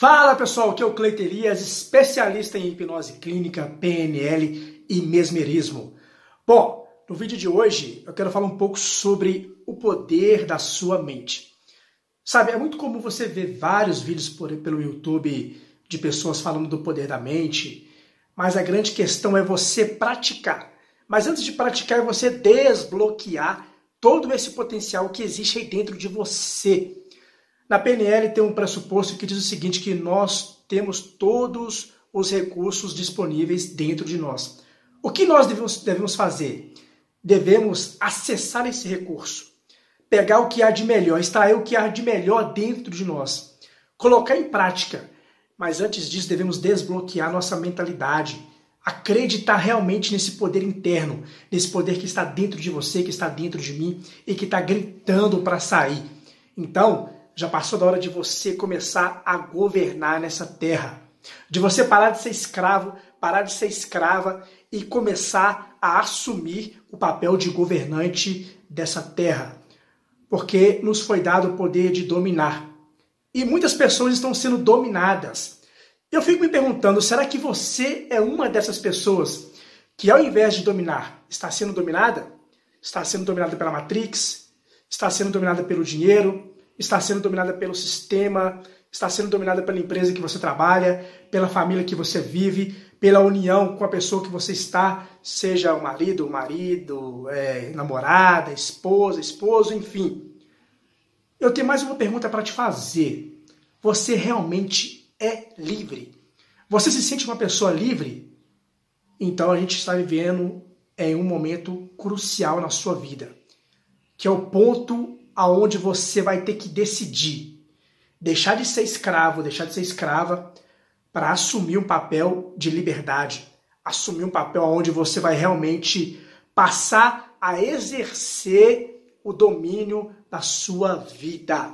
Fala pessoal, aqui é o Cleiton Elias, especialista em hipnose clínica, PNL e mesmerismo. Bom, no vídeo de hoje eu quero falar um pouco sobre o poder da sua mente. Sabe, é muito comum você ver vários vídeos por, pelo YouTube de pessoas falando do poder da mente, mas a grande questão é você praticar. Mas antes de praticar, é você desbloquear todo esse potencial que existe aí dentro de você. Na PNL tem um pressuposto que diz o seguinte, que nós temos todos os recursos disponíveis dentro de nós. O que nós devemos, devemos fazer? Devemos acessar esse recurso, pegar o que há de melhor, extrair o que há de melhor dentro de nós, colocar em prática. Mas antes disso, devemos desbloquear nossa mentalidade, acreditar realmente nesse poder interno, nesse poder que está dentro de você, que está dentro de mim e que está gritando para sair. Então, já passou da hora de você começar a governar nessa terra. De você parar de ser escravo, parar de ser escrava e começar a assumir o papel de governante dessa terra. Porque nos foi dado o poder de dominar. E muitas pessoas estão sendo dominadas. Eu fico me perguntando, será que você é uma dessas pessoas que ao invés de dominar, está sendo dominada? Está sendo dominada pela Matrix? Está sendo dominada pelo dinheiro? Está sendo dominada pelo sistema, está sendo dominada pela empresa que você trabalha, pela família que você vive, pela união com a pessoa que você está, seja o marido, o marido, é, namorada, esposa, esposo, enfim. Eu tenho mais uma pergunta para te fazer. Você realmente é livre? Você se sente uma pessoa livre? Então a gente está vivendo em um momento crucial na sua vida, que é o ponto aonde você vai ter que decidir deixar de ser escravo, deixar de ser escrava para assumir um papel de liberdade, assumir um papel onde você vai realmente passar a exercer o domínio da sua vida.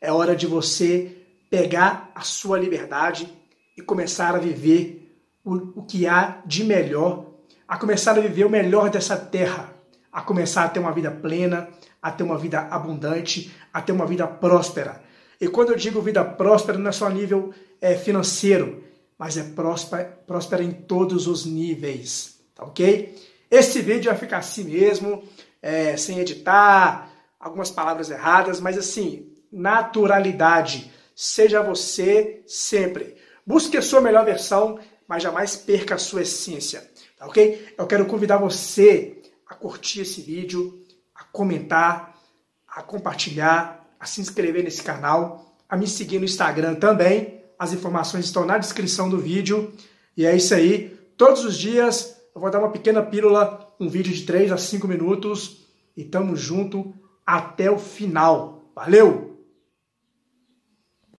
É hora de você pegar a sua liberdade e começar a viver o, o que há de melhor, a começar a viver o melhor dessa terra, a começar a ter uma vida plena, a ter uma vida abundante, a ter uma vida próspera. E quando eu digo vida próspera, não é só nível é, financeiro, mas é próspera, próspera em todos os níveis, tá ok? Esse vídeo vai ficar assim mesmo, é, sem editar, algumas palavras erradas, mas assim, naturalidade. Seja você sempre. Busque a sua melhor versão, mas jamais perca a sua essência, tá ok? Eu quero convidar você a curtir esse vídeo, a comentar, a compartilhar, a se inscrever nesse canal, a me seguir no Instagram também. As informações estão na descrição do vídeo. E é isso aí. Todos os dias eu vou dar uma pequena pílula, um vídeo de 3 a 5 minutos. E tamo junto até o final. Valeu!